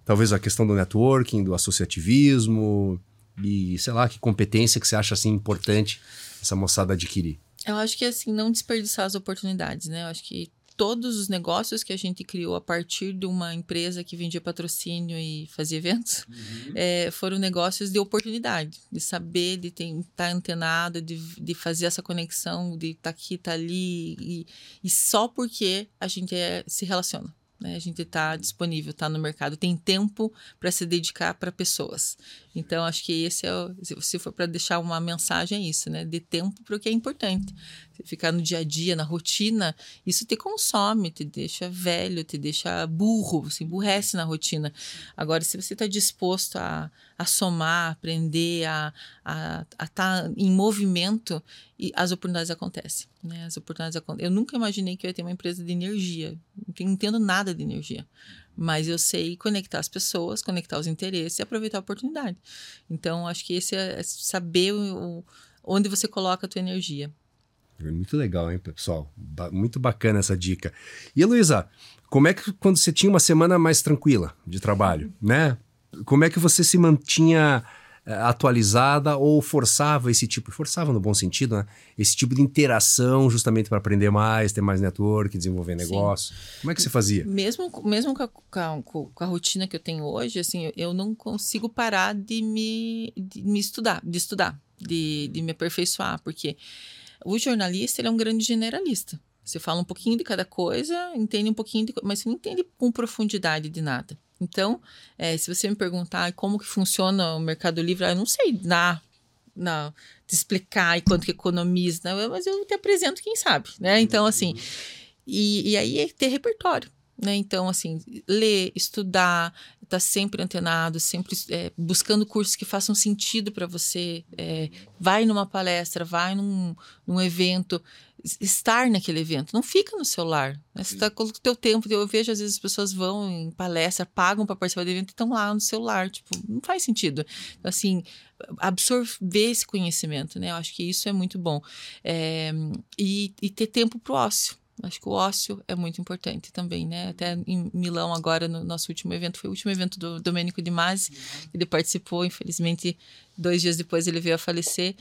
talvez a questão do networking, do associativismo e sei lá que competência que você acha assim importante essa moçada adquirir. Eu acho que assim não desperdiçar as oportunidades, né? Eu acho que todos os negócios que a gente criou a partir de uma empresa que vendia patrocínio e fazia eventos uhum. é, foram negócios de oportunidade, de saber, de estar tá antenado, de, de fazer essa conexão, de estar tá aqui, estar tá ali, e, e, só porque a gente é, se relaciona. Né? A gente está disponível, está no mercado, tem tempo para se dedicar para pessoas. Então, acho que esse é, o, se for para deixar uma mensagem, é isso, né? De tempo para o que é importante. Você ficar no dia a dia, na rotina, isso te consome, te deixa velho, te deixa burro, você emburrece na rotina. Agora, se você está disposto a, a somar, aprender, a estar a, a tá em movimento, e as oportunidades acontecem. Né? As oportunidades acontecem. Eu nunca imaginei que eu ia ter uma empresa de energia. Não entendo nada de energia. Mas eu sei conectar as pessoas, conectar os interesses e aproveitar a oportunidade. Então, acho que esse é, é saber o, onde você coloca a tua energia. Muito legal, hein, pessoal? Ba muito bacana essa dica. E, Luísa, como é que quando você tinha uma semana mais tranquila de trabalho, né? Como é que você se mantinha atualizada ou forçava esse tipo, forçava no bom sentido, né? Esse tipo de interação justamente para aprender mais, ter mais network, desenvolver negócio. Sim. Como é que você fazia? Mesmo, mesmo com a, com, a, com, a, rotina que eu tenho hoje, assim, eu não consigo parar de me, de me estudar, de estudar, de, de me aperfeiçoar, porque o jornalista ele é um grande generalista. Você fala um pouquinho de cada coisa, entende um pouquinho, de, mas você não entende com profundidade de nada. Então, é, se você me perguntar como que funciona o Mercado Livre, eu não sei na, na, te explicar e quanto que economiza, né? mas eu te apresento quem sabe, né? Então, assim, e, e aí é ter repertório. Né? Então, assim, ler, estudar, estar tá sempre antenado, sempre é, buscando cursos que façam sentido para você. É, vai numa palestra, vai num, num evento, estar naquele evento. Não fica no celular. Né? Você está com o teu tempo. Eu vejo, às vezes, as pessoas vão em palestra, pagam para participar do evento e estão lá no celular. Tipo, não faz sentido. Então, assim, absorver esse conhecimento, né? Eu acho que isso é muito bom. É, e, e ter tempo para o ócio. Acho que o ócio é muito importante também, né? Até em Milão, agora, no nosso último evento, foi o último evento do Domênico de Masi, ele participou, infelizmente, dois dias depois ele veio a falecer.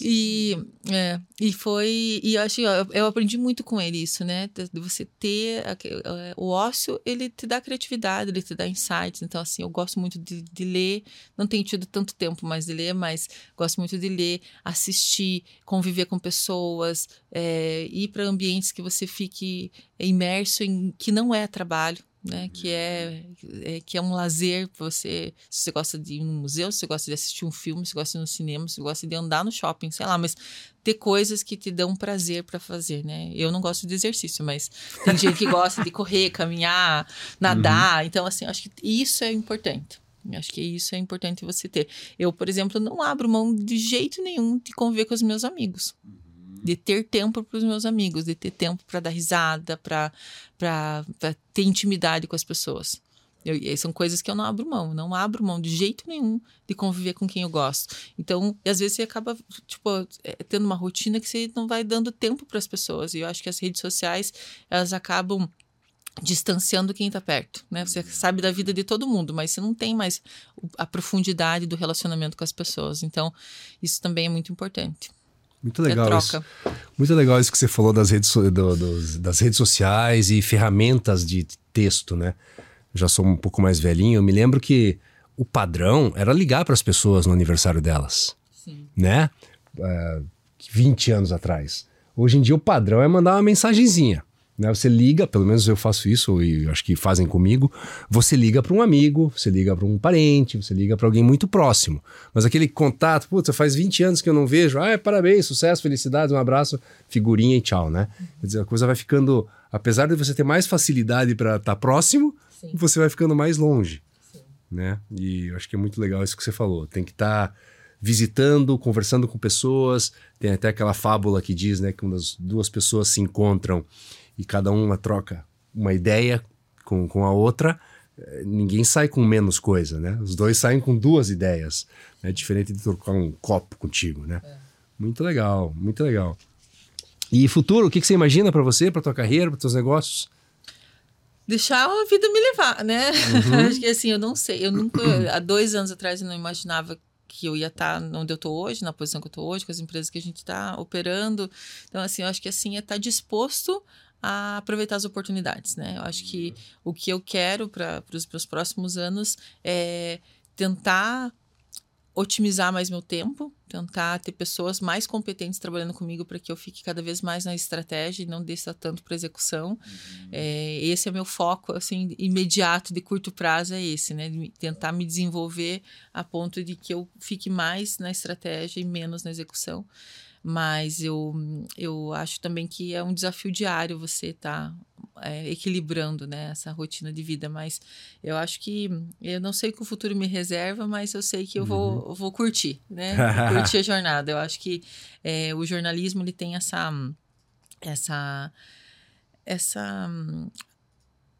E, é, e foi. E eu acho eu, eu aprendi muito com ele isso, né? De você ter. É, o ócio, ele te dá criatividade, ele te dá insights. Então, assim, eu gosto muito de, de ler. Não tenho tido tanto tempo mais de ler, mas gosto muito de ler, assistir, conviver com pessoas, é, ir para ambientes que você fique imerso em que não é trabalho né? Que é, é, que é um lazer você, se você gosta de ir no museu, se você gosta de assistir um filme, se você gosta de ir no cinema, se você gosta de andar no shopping, sei lá, mas ter coisas que te dão prazer para fazer, né? Eu não gosto de exercício, mas tem gente que gosta de correr, caminhar, nadar, uhum. então assim, acho que isso é importante. Acho que isso é importante você ter. Eu, por exemplo, não abro mão de jeito nenhum de conviver com os meus amigos de ter tempo para os meus amigos, de ter tempo para dar risada, para ter intimidade com as pessoas. Eu, são coisas que eu não abro mão, não abro mão de jeito nenhum de conviver com quem eu gosto. Então, às vezes você acaba, tipo, é, tendo uma rotina que você não vai dando tempo para as pessoas. E eu acho que as redes sociais, elas acabam distanciando quem está perto, né? Você sabe da vida de todo mundo, mas você não tem mais a profundidade do relacionamento com as pessoas. Então, isso também é muito importante. Muito legal isso. Muito legal isso que você falou das redes, do, do, das redes sociais e ferramentas de texto, né? Já sou um pouco mais velhinho. Eu me lembro que o padrão era ligar para as pessoas no aniversário delas. Sim. Né? Uh, é, 20 anos atrás. Hoje em dia o padrão é mandar uma mensagenzinha. Né? Você liga, pelo menos eu faço isso e acho que fazem comigo. Você liga para um amigo, você liga para um parente, você liga para alguém muito próximo. Mas aquele contato, putz, faz 20 anos que eu não vejo. Ah, parabéns, sucesso, felicidades, um abraço, figurinha e tchau, né? Quer dizer, a coisa vai ficando, apesar de você ter mais facilidade para estar tá próximo, Sim. você vai ficando mais longe, Sim. né? E eu acho que é muito legal isso que você falou. Tem que estar tá visitando, conversando com pessoas. Tem até aquela fábula que diz, né, que quando as duas pessoas se encontram e cada uma troca uma ideia com, com a outra, eh, ninguém sai com menos coisa, né? Os dois saem com duas ideias, né? Diferente de trocar um copo contigo, né? É. Muito legal, muito legal. E futuro, o que, que você imagina para você, para tua carreira, para teus negócios? Deixar a vida me levar, né? Uhum. Acho que assim, eu não sei, eu nunca, há dois anos atrás eu não imaginava que eu ia estar onde eu estou hoje, na posição que eu estou hoje, com as empresas que a gente está operando. Então, assim, eu acho que assim é estar tá disposto a aproveitar as oportunidades, né? Eu acho que o que eu quero para os meus próximos anos é tentar otimizar mais meu tempo, tentar ter pessoas mais competentes trabalhando comigo para que eu fique cada vez mais na estratégia e não desça tanto para execução. Uhum. É, esse é meu foco, assim, imediato de curto prazo é esse, né? De tentar me desenvolver a ponto de que eu fique mais na estratégia e menos na execução. Mas eu, eu acho também que é um desafio diário você estar tá, é, equilibrando né, essa rotina de vida. Mas eu acho que eu não sei o que o futuro me reserva, mas eu sei que eu vou, uhum. vou curtir, né? curtir a jornada. Eu acho que é, o jornalismo ele tem essa essa essa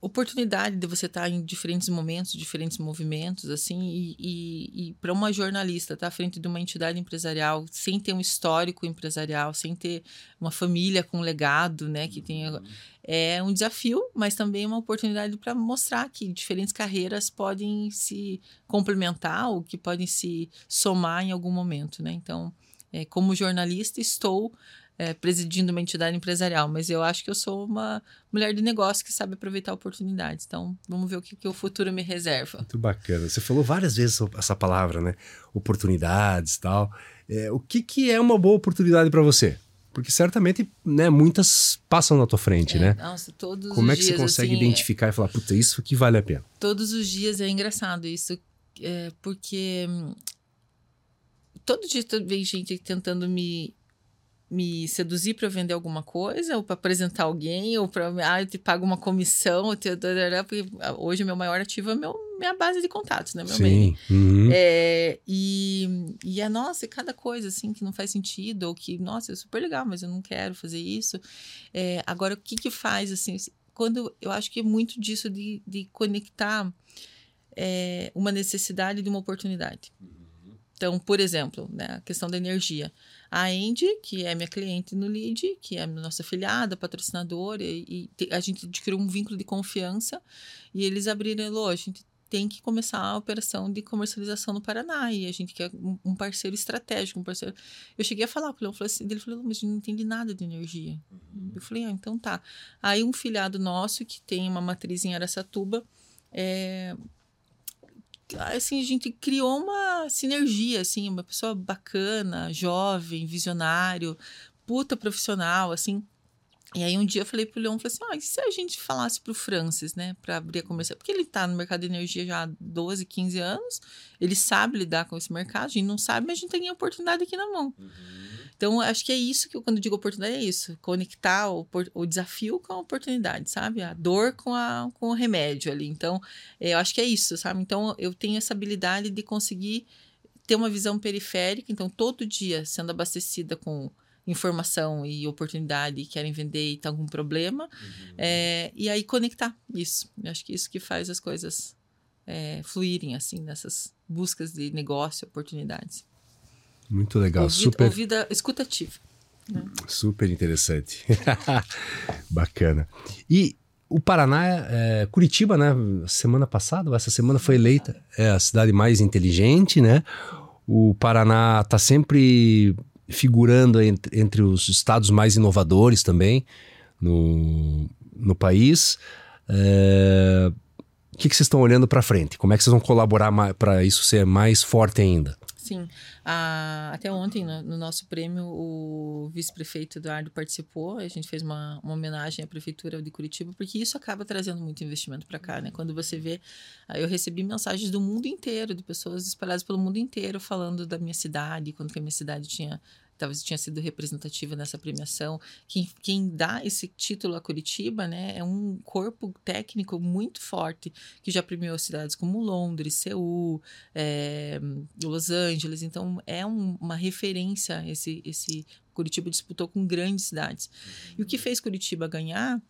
oportunidade de você estar em diferentes momentos, diferentes movimentos, assim, e, e, e para uma jornalista estar à frente de uma entidade empresarial sem ter um histórico empresarial, sem ter uma família com legado, né, que tenha uhum. é um desafio, mas também uma oportunidade para mostrar que diferentes carreiras podem se complementar ou que podem se somar em algum momento, né? Então, é, como jornalista, estou é, presidindo uma entidade empresarial, mas eu acho que eu sou uma mulher de negócio que sabe aproveitar oportunidades. Então, vamos ver o que, que o futuro me reserva. Muito bacana. Você falou várias vezes essa palavra, né? Oportunidades e tal. É, o que, que é uma boa oportunidade para você? Porque certamente, né, muitas passam na tua frente, é, né? Nossa, todos Como é que você consegue assim, identificar e falar, puta, isso aqui vale a pena? Todos os dias é engraçado isso, é, porque hum, todo dia vem gente tentando me me seduzir para vender alguma coisa, ou para apresentar alguém, ou para ah, eu te pago uma comissão, eu te, porque hoje meu maior ativo é meu, minha base de contatos, né? Meu Sim. Uhum. É, e, e é, nossa, cada coisa assim que não faz sentido, ou que, nossa, é super legal, mas eu não quero fazer isso. É, agora, o que que faz, assim, quando eu acho que é muito disso de, de conectar é, uma necessidade de uma oportunidade. Uhum. Então, por exemplo, né, a questão da energia a Andy, que é minha cliente no Lead, que é nossa afiliada, patrocinadora, e, e a gente adquiriu um vínculo de confiança e eles abriram, a gente tem que começar a operação de comercialização no Paraná e a gente quer um parceiro estratégico, um parceiro. Eu cheguei a falar com ele, assim, ele falou, mas a gente não entende nada de energia. Uhum. Eu falei, ah, então tá. Aí um filhado nosso que tem uma matriz em Aracatuba, é, assim, a gente criou uma sinergia, assim, uma pessoa bacana, jovem, visionário, puta profissional, assim. E aí um dia eu falei pro Leon, falei assim, ah, e se a gente falasse pro Francis, né, para abrir a comercial? Porque ele tá no mercado de energia já há 12, 15 anos, ele sabe lidar com esse mercado, a gente não sabe, mas a gente tem a oportunidade aqui na mão. Uhum. Então, acho que é isso que eu, quando eu digo oportunidade, é isso. Conectar o, o desafio com a oportunidade, sabe? A dor com, a, com o remédio ali. Então, eu acho que é isso, sabe? Então, eu tenho essa habilidade de conseguir ter uma visão periférica. Então, todo dia sendo abastecida com informação e oportunidade e querem vender e tá com problema. Uhum. É, e aí, conectar isso. Eu acho que isso que faz as coisas é, fluírem, assim, nessas buscas de negócio, oportunidades. Muito legal. Ouvida, super... ouvida escutativa. Né? Super interessante. Bacana. E o Paraná, é, Curitiba, né? Semana passada, essa semana foi eleita é a cidade mais inteligente, né? O Paraná está sempre figurando entre, entre, os estados mais inovadores também no, no país. É, o que, que vocês estão olhando para frente? Como é que vocês vão colaborar para isso ser mais forte ainda? Sim. Ah, até ontem, no, no, nosso prêmio, o vice-prefeito Eduardo participou. A gente fez uma, uma, homenagem à prefeitura de Curitiba, porque isso acaba trazendo muito investimento para cá, né? Quando você vê. Ah, eu recebi mensagens do mundo inteiro, de pessoas espalhadas pelo mundo inteiro, falando da minha cidade, quando que a minha cidade tinha talvez tinha sido representativa nessa premiação. Quem, quem dá esse título a Curitiba, né, é um corpo técnico muito forte que já premiou cidades como Londres, Seul, é, Los Angeles. Então é um, uma referência esse esse Curitiba disputou com grandes cidades. Uhum. E o que fez Curitiba ganhar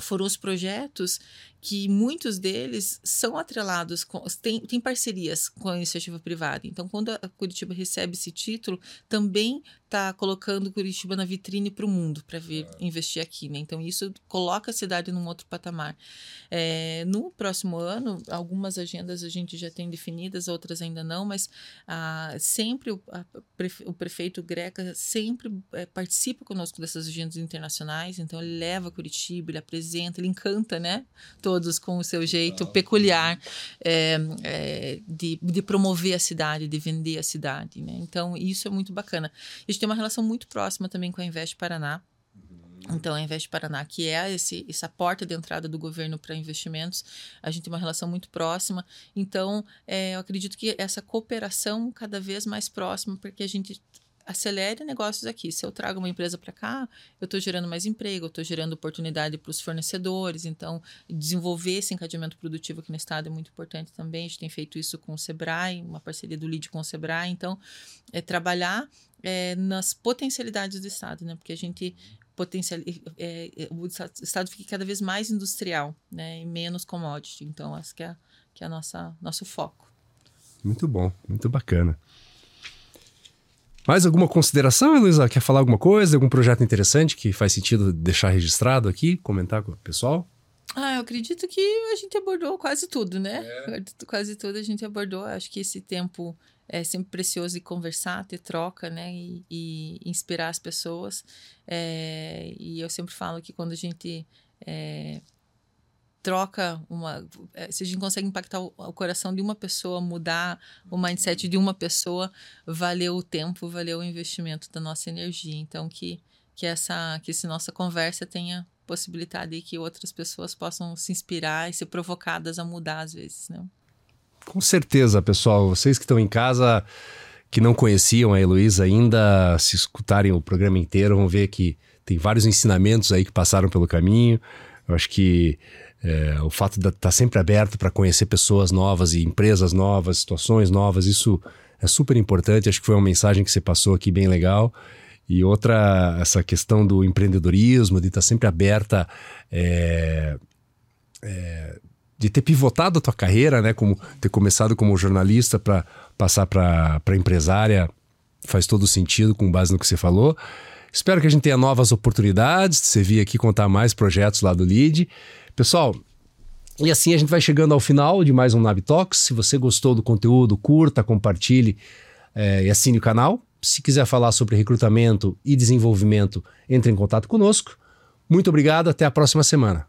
foram os projetos que muitos deles são atrelados, com, tem, tem parcerias com a iniciativa privada. Então, quando a Curitiba recebe esse título, também está colocando Curitiba na vitrine para o mundo, para vir investir aqui. Né? Então, isso coloca a cidade num outro patamar. É, no próximo ano, algumas agendas a gente já tem definidas, outras ainda não, mas ah, sempre o, a, o, prefeito Greca sempre é, participa conosco dessas agendas internacionais. Então, ele leva Curitiba, ele apresenta, ele encanta, né? Todo todos com o seu jeito peculiar é, é, de, de promover a cidade, de vender a cidade. Né? Então, isso é muito bacana. A gente tem uma relação muito próxima também com a Invest Paraná. Então, a Invest Paraná, que é esse, essa porta de entrada do governo para investimentos, a gente tem uma relação muito próxima. Então, é, eu acredito que essa cooperação cada vez mais próxima, porque a gente acelere negócios aqui. Se eu trago uma empresa para cá, eu estou gerando mais emprego, estou gerando oportunidade para os fornecedores. Então, desenvolver esse encadeamento produtivo aqui no estado é muito importante também. A gente tem feito isso com o Sebrae, uma parceria do LID com o Sebrae. Então, é trabalhar é, nas potencialidades do estado, né? Porque a gente potencial é, é, o estado fica cada vez mais industrial, né? E menos commodity. Então, acho que é, que é a nossa nosso foco. Muito bom, muito bacana. Mais alguma consideração, Luísa? Quer falar alguma coisa? Algum projeto interessante que faz sentido deixar registrado aqui? Comentar com o pessoal? Ah, eu acredito que a gente abordou quase tudo, né? É. Quase tudo a gente abordou. Acho que esse tempo é sempre precioso de conversar, ter troca, né? E, e inspirar as pessoas. É, e eu sempre falo que quando a gente é, troca uma. Eh, se a gente consegue impactar o, coração de uma pessoa, mudar o mindset de uma pessoa, valeu o tempo, valeu o investimento da nossa energia. Então, que, que essa que essa nossa conversa tenha possibilidade de que outras pessoas possam se inspirar e ser provocadas a mudar às vezes, né? Com certeza, pessoal. Vocês que estão em casa, que não conheciam a Heloísa ainda, se escutarem o programa inteiro, vão ver que tem vários ensinamentos aí que passaram pelo caminho. Eu acho que é, o fato de estar tá sempre aberto para conhecer pessoas novas e empresas novas, situações novas, isso é super importante. Acho que foi uma mensagem que você passou aqui bem legal. E outra, essa questão do empreendedorismo, de estar tá sempre aberta, é, é, de ter pivotado a tua carreira, né? Como ter começado como jornalista para passar para empresária, faz todo sentido com base no que você falou. Espero que a gente tenha novas oportunidades de você vir aqui contar mais projetos lá do LEAD. Pessoal, e assim a gente vai chegando ao final de mais um Nabitox. Se você gostou do conteúdo, curta, compartilhe é, e assine o canal. Se quiser falar sobre recrutamento e desenvolvimento, entre em contato conosco. Muito obrigado, até a próxima semana.